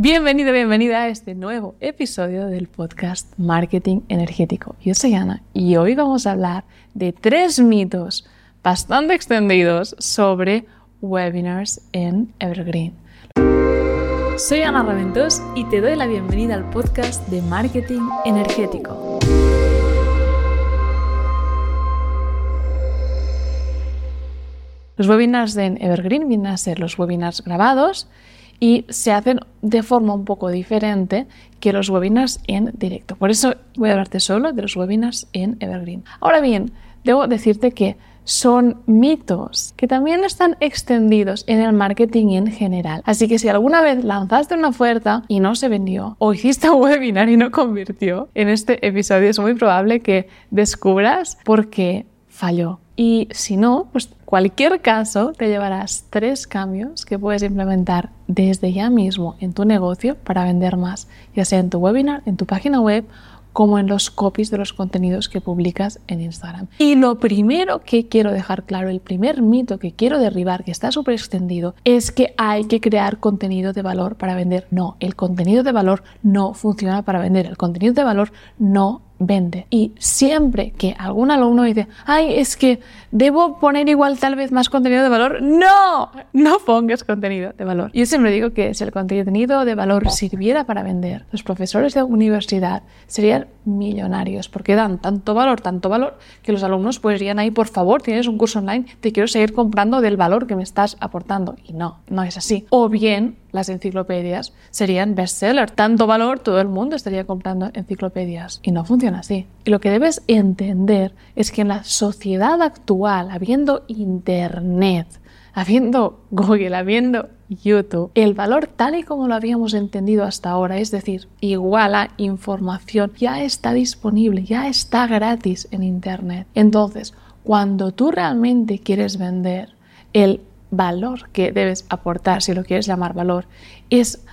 Bienvenido, bienvenida a este nuevo episodio del podcast Marketing Energético. Yo soy Ana y hoy vamos a hablar de tres mitos bastante extendidos sobre webinars en Evergreen. Soy Ana Raventos y te doy la bienvenida al podcast de Marketing Energético. Los webinars en Evergreen vienen a ser los webinars grabados y se hacen de forma un poco diferente que los webinars en directo. Por eso voy a hablarte solo de los webinars en Evergreen. Ahora bien, debo decirte que son mitos que también están extendidos en el marketing en general. Así que si alguna vez lanzaste una oferta y no se vendió o hiciste un webinar y no convirtió, en este episodio es muy probable que descubras por qué falló. Y si no, pues cualquier caso te llevarás tres cambios que puedes implementar desde ya mismo en tu negocio para vender más, ya sea en tu webinar, en tu página web como en los copies de los contenidos que publicas en Instagram. Y lo primero que quiero dejar claro, el primer mito que quiero derribar, que está súper extendido, es que hay que crear contenido de valor para vender. No, el contenido de valor no funciona para vender. El contenido de valor no vende. Y siempre que algún alumno dice, ay, es que debo poner igual tal vez más contenido de valor, no, no pongas contenido de valor. Yo siempre digo que si el contenido de valor sirviera para vender, los profesores de universidad serían millonarios porque dan tanto valor, tanto valor, que los alumnos pues irían ahí, por favor, tienes un curso online, te quiero seguir comprando del valor que me estás aportando. Y no, no es así. O bien las enciclopedias serían bestseller. Tanto valor, todo el mundo estaría comprando enciclopedias. Y no funciona así. Y lo que debes entender es que en la sociedad actual, habiendo Internet, habiendo Google, habiendo YouTube, el valor tal y como lo habíamos entendido hasta ahora, es decir, igual a información, ya está disponible, ya está gratis en Internet. Entonces, cuando tú realmente quieres vender, el valor que debes aportar, si lo quieres llamar valor, es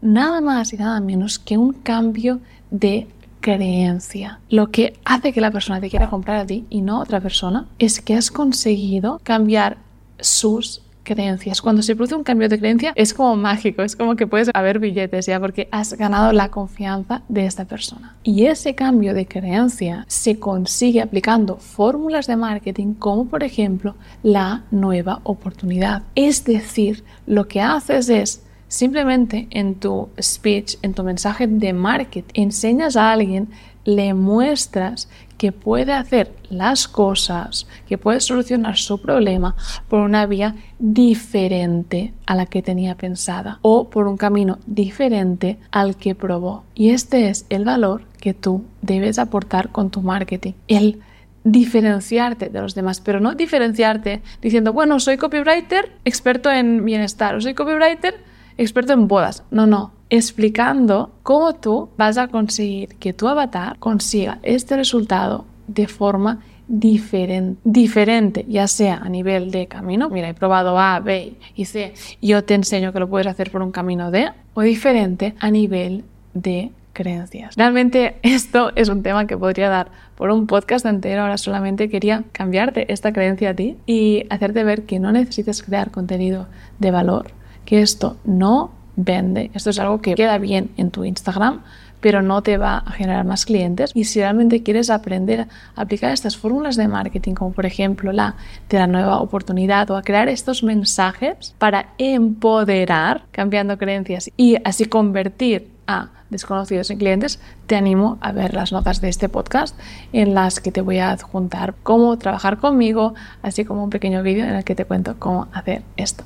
nada más y nada menos que un cambio de creencia. Lo que hace que la persona te quiera comprar a ti y no a otra persona es que has conseguido cambiar sus creencias. Cuando se produce un cambio de creencia es como mágico, es como que puedes haber billetes ya porque has ganado la confianza de esta persona. Y ese cambio de creencia se consigue aplicando fórmulas de marketing como por ejemplo la nueva oportunidad. Es decir, lo que haces es simplemente en tu speech, en tu mensaje de marketing, enseñas a alguien, le muestras que puede hacer las cosas, que puede solucionar su problema por una vía diferente a la que tenía pensada o por un camino diferente al que probó. Y este es el valor que tú debes aportar con tu marketing. El diferenciarte de los demás, pero no diferenciarte diciendo, bueno, soy copywriter, experto en bienestar, o soy copywriter, experto en bodas. No, no, explicando cómo tú vas a conseguir que tu avatar consiga este resultado de forma diferente, diferente, ya sea a nivel de camino, mira, he probado A, B y C, yo te enseño que lo puedes hacer por un camino D, o diferente a nivel de creencias. Realmente esto es un tema que podría dar por un podcast entero, ahora solamente quería cambiarte esta creencia a ti y hacerte ver que no necesitas crear contenido de valor, que esto no vende. Esto es algo que queda bien en tu Instagram, pero no te va a generar más clientes. Y si realmente quieres aprender a aplicar estas fórmulas de marketing, como por ejemplo la de la nueva oportunidad o a crear estos mensajes para empoderar, cambiando creencias y así convertir a desconocidos en clientes, te animo a ver las notas de este podcast en las que te voy a adjuntar cómo trabajar conmigo, así como un pequeño vídeo en el que te cuento cómo hacer esto.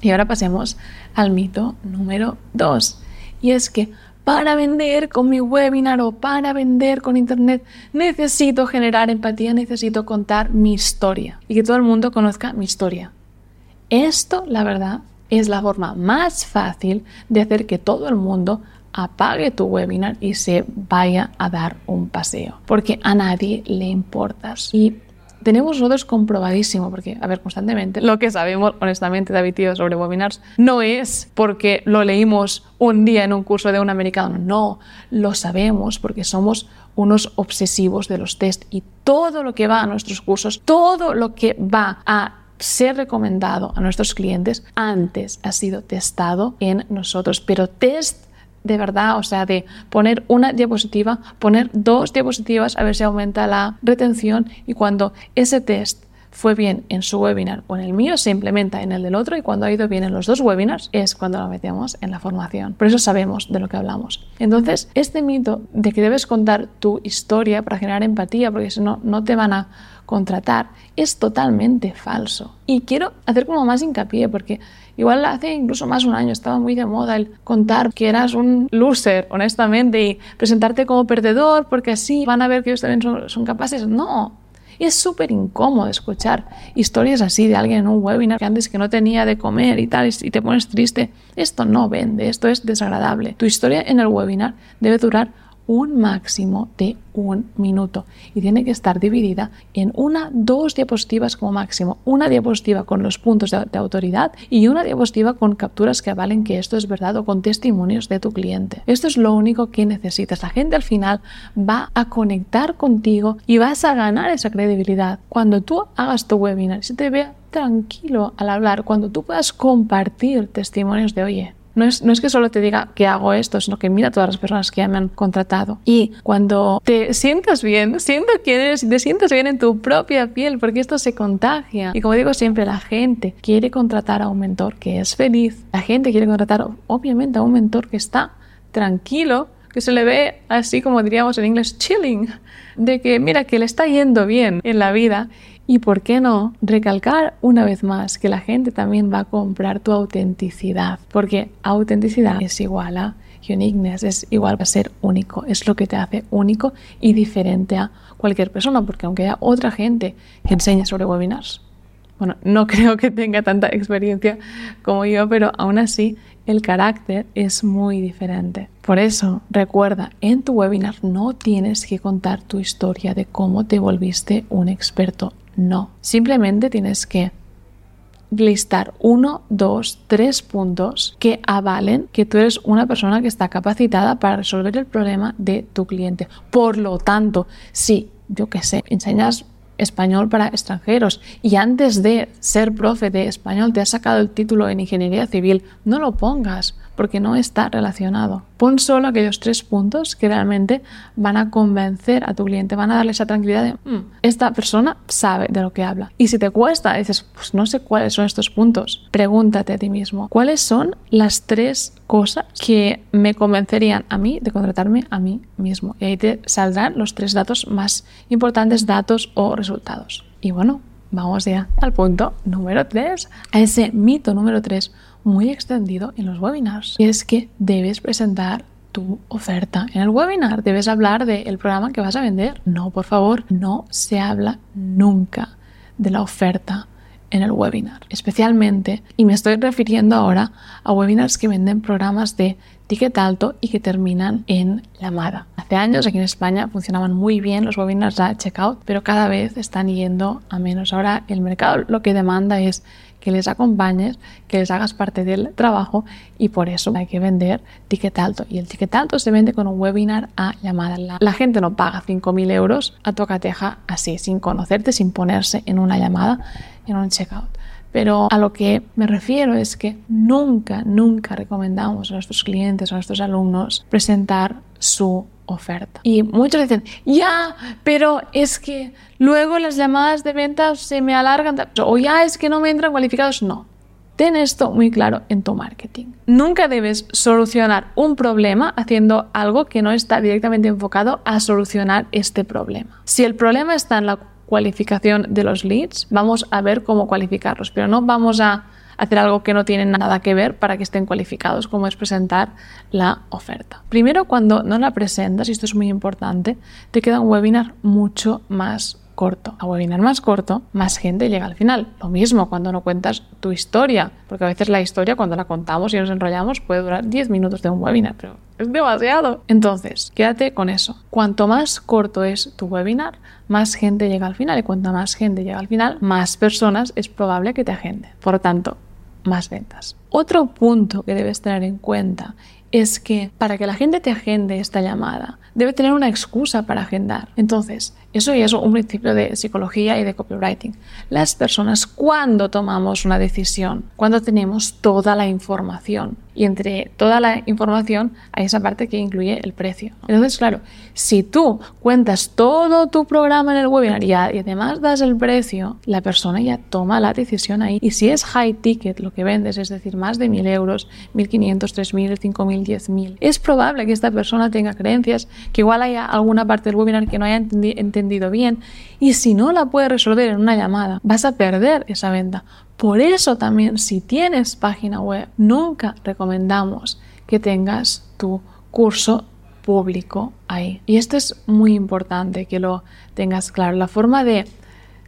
Y ahora pasemos al mito número 2. Y es que para vender con mi webinar o para vender con internet necesito generar empatía, necesito contar mi historia y que todo el mundo conozca mi historia. Esto, la verdad, es la forma más fácil de hacer que todo el mundo apague tu webinar y se vaya a dar un paseo, porque a nadie le importas. Y tenemos nosotros comprobadísimo, porque, a ver, constantemente, lo que sabemos, honestamente, David Tío, sobre webinars, no es porque lo leímos un día en un curso de un americano, no, lo sabemos porque somos unos obsesivos de los test y todo lo que va a nuestros cursos, todo lo que va a ser recomendado a nuestros clientes antes ha sido testado en nosotros, pero test de verdad, o sea, de poner una diapositiva, poner dos diapositivas a ver si aumenta la retención y cuando ese test fue bien en su webinar o en el mío, se implementa en el del otro y cuando ha ido bien en los dos webinars es cuando lo metemos en la formación. Por eso sabemos de lo que hablamos. Entonces, este mito de que debes contar tu historia para generar empatía, porque si no, no te van a contratar, es totalmente falso. Y quiero hacer como más hincapié, porque igual hace incluso más un año estaba muy de moda el contar que eras un loser, honestamente, y presentarte como perdedor, porque así van a ver que ellos también son capaces. No, es súper incómodo escuchar historias así de alguien en un webinar que antes que no tenía de comer y tal, y te pones triste. Esto no vende, esto es desagradable. Tu historia en el webinar debe durar un máximo de un minuto y tiene que estar dividida en una, dos diapositivas como máximo. Una diapositiva con los puntos de, autoridad y una diapositiva con capturas que avalen que esto es verdad o con testimonios de tu cliente. Esto es lo único que necesitas. La gente al final va a conectar contigo y vas a ganar esa credibilidad. Cuando tú hagas tu webinar, se te vea tranquilo al hablar, cuando tú puedas compartir testimonios de, oye, no es, no es, que solo te diga que hago esto, sino que mira todas las personas que ya me han contratado. Y cuando te sientas bien, siento quién eres te sientas bien en tu propia piel, porque esto se contagia. Y como digo siempre, la gente quiere contratar a un mentor que es feliz. La gente quiere contratar, obviamente, a un mentor que está tranquilo, que se le ve así como diríamos en inglés, chilling, de que mira que le está yendo bien en la vida y por qué no recalcar una vez más que la gente también va a comprar tu autenticidad, porque autenticidad es igual a uniqueness, es igual a ser único, es lo que te hace único y diferente a cualquier persona, porque aunque haya otra gente que enseñe sobre webinars, bueno, no creo que tenga tanta experiencia como yo, pero aún así el carácter es muy diferente. Por eso, recuerda, en tu webinar no tienes que contar tu historia de cómo te volviste un experto no, simplemente tienes que listar uno, dos, tres puntos que avalen que tú eres una persona que está capacitada para resolver el problema de tu cliente. Por lo tanto, si, yo qué sé, enseñas español para extranjeros y antes de ser profe de español te has sacado el título en ingeniería civil, no lo pongas porque no está relacionado. Pon solo aquellos tres puntos que realmente van a convencer a tu cliente, van a darle esa tranquilidad de, mm, esta persona sabe de lo que habla. Y si te cuesta, dices, pues no sé cuáles son estos puntos, pregúntate a ti mismo, ¿cuáles son las tres cosas que me convencerían a mí de contratarme a mí mismo? Y ahí te saldrán los tres datos más importantes, datos o resultados. Y bueno, vamos ya al punto número tres, a ese mito número tres muy extendido en los webinars. Y es que debes presentar tu oferta. En el webinar debes hablar del programa que vas a vender. No, por favor, no se habla nunca de la oferta en el webinar. Especialmente, y me estoy refiriendo ahora a webinars que venden programas de ticket alto y que terminan en llamada. Hace años aquí en España funcionaban muy bien los webinars a checkout, pero cada vez están yendo a menos. Ahora el mercado lo que demanda es que les acompañes, que les hagas parte del trabajo y por eso hay que vender ticket alto. Y el ticket alto se vende con un webinar a llamada. La, gente no paga 5.000 euros a tocateja así, sin conocerte, sin ponerse en una llamada, en un checkout. Pero a lo que me refiero es que nunca, nunca recomendamos a nuestros clientes, a nuestros alumnos, presentar su oferta. Y muchos dicen, ya, pero es que luego las llamadas de ventas se me alargan, o ya es que no me entran cualificados. No. Ten esto muy claro en tu marketing. Nunca debes solucionar un problema haciendo algo que no está directamente enfocado a solucionar este problema. Si el problema está en la cualificación de los leads, vamos a ver cómo cualificarlos, pero no vamos a hacer algo que no tiene nada que ver para que estén cualificados, como es presentar la oferta. Primero, cuando no la presentas, y esto es muy importante, te queda un webinar mucho más corto. A webinar más corto, más gente llega al final. Lo mismo cuando no cuentas tu historia, porque a veces la historia cuando la contamos y nos enrollamos puede durar 10 minutos de un webinar, pero es demasiado. Entonces, quédate con eso. Cuanto más corto es tu webinar, más gente llega al final y cuanto más gente llega al final, más personas es probable que te agenden. Por lo tanto, más ventas. Otro punto que debes tener en cuenta es que para que la gente te agende esta llamada, debe tener una excusa para agendar. Entonces, Eso ya es un principio de psicología y de copywriting. Las personas cuando tomamos una decisión, cuando tenemos toda la información. Y entre toda la información hay esa parte que incluye el precio. Entonces, claro, si tú cuentas todo tu programa en el webinar y, además das el precio, la persona ya toma la decisión ahí. Y si es high ticket lo que vendes, es decir, más de 1.000 euros, 1.500, 3.000, 5.000, 10.000, es probable que esta persona tenga creencias, que igual haya alguna parte del webinar que no haya entendido bien. Y si no la puede resolver en una llamada, vas a perder esa venta por eso también si tienes página web, nunca recomendamos que tengas tu curso público ahí. Y esto es muy importante que lo tengas claro. La forma de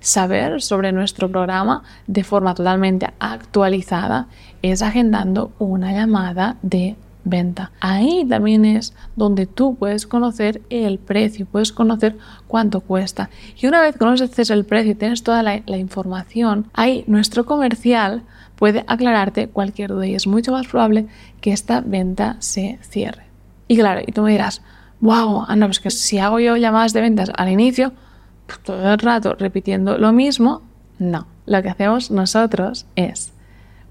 saber sobre nuestro programa de forma totalmente actualizada es agendando una llamada de venta. Ahí también es donde tú puedes conocer el precio, puedes conocer cuánto cuesta. Y una vez conoces el precio y tienes toda la, información, ahí nuestro comercial puede aclararte cualquier duda y es mucho más probable que esta venta se cierre. Y claro, y tú me dirás, wow, Ana, pues que si hago yo llamadas de ventas al inicio, pues todo el rato repitiendo lo mismo, no. Lo que hacemos nosotros es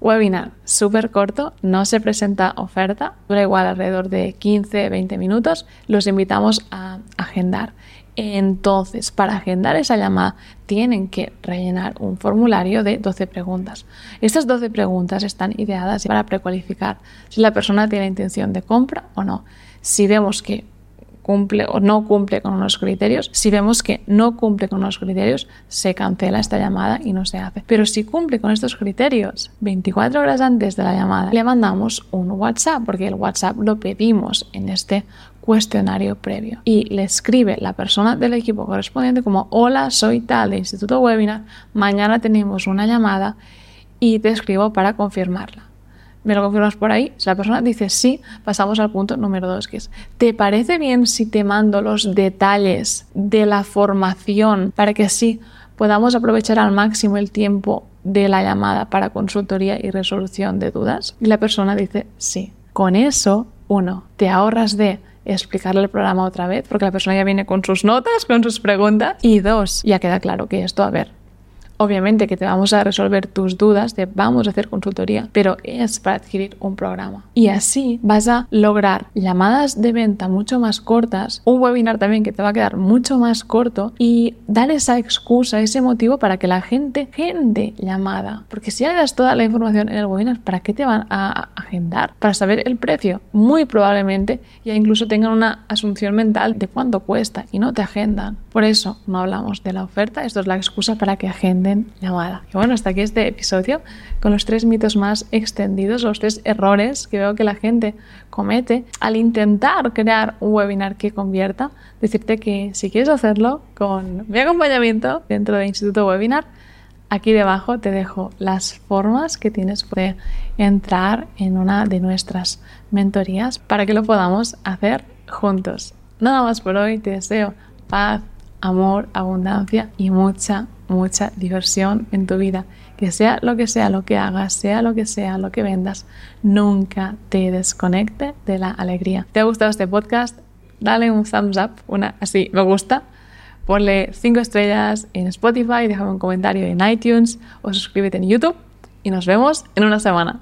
Webinar súper corto, no se presenta oferta, dura igual alrededor de 15-20 minutos, los invitamos a agendar. Entonces, para agendar esa llamada, tienen que rellenar un formulario de 12 preguntas. Estas 12 preguntas están ideadas para precualificar si la persona tiene intención de compra o no. Si vemos que cumple o no cumple con unos criterios. Si vemos que no cumple con unos criterios, se cancela esta llamada y no se hace. Pero si cumple con estos criterios, 24 horas antes de la llamada, le mandamos un WhatsApp, porque el WhatsApp lo pedimos en este cuestionario previo y le escribe la persona del equipo correspondiente como hola soy tal de Instituto Webinar mañana tenemos una llamada y te escribo para confirmarla ¿Me lo confirmas por ahí? Si la persona dice sí, pasamos al punto número dos, que es, ¿te parece bien si te mando los detalles de la formación para que así podamos aprovechar al máximo el tiempo de la llamada para consultoría y resolución de dudas? Y la persona dice sí. Con eso, uno, te ahorras de explicarle el programa otra vez, porque la persona ya viene con sus notas, con sus preguntas. Y dos, ya queda claro que esto, a ver, Obviamente que te vamos a resolver tus dudas, te vamos a hacer consultoría, pero es para adquirir un programa. Y así vas a lograr llamadas de venta mucho más cortas, un webinar también que te va a quedar mucho más corto y dar esa excusa, ese motivo para que la gente agende llamada. Porque si le das toda la información en el webinar, ¿para qué te van a agendar? Para saber el precio. Muy probablemente ya incluso tengan una asunción mental de cuánto cuesta y no te agendan. Por eso no hablamos de la oferta, esto es la excusa para que agenden llamada. Y bueno, hasta aquí este episodio con los tres mitos más extendidos, los tres errores que veo que la gente comete al intentar crear un webinar que convierta. Decirte que si quieres hacerlo con mi acompañamiento dentro de Instituto Webinar, aquí debajo te dejo las formas que tienes de entrar en una de nuestras mentorías para que lo podamos hacer juntos. Nada más por hoy, te deseo paz, amor, abundancia y mucha, mucha diversión en tu vida. Que sea lo que sea lo que hagas, sea lo que sea lo que vendas, nunca te desconecte de la alegría. ¿Te ha gustado este podcast? Dale un thumbs up, una así, me gusta. Ponle 5 estrellas en Spotify, déjame un comentario en iTunes o suscríbete en YouTube y nos vemos en una semana.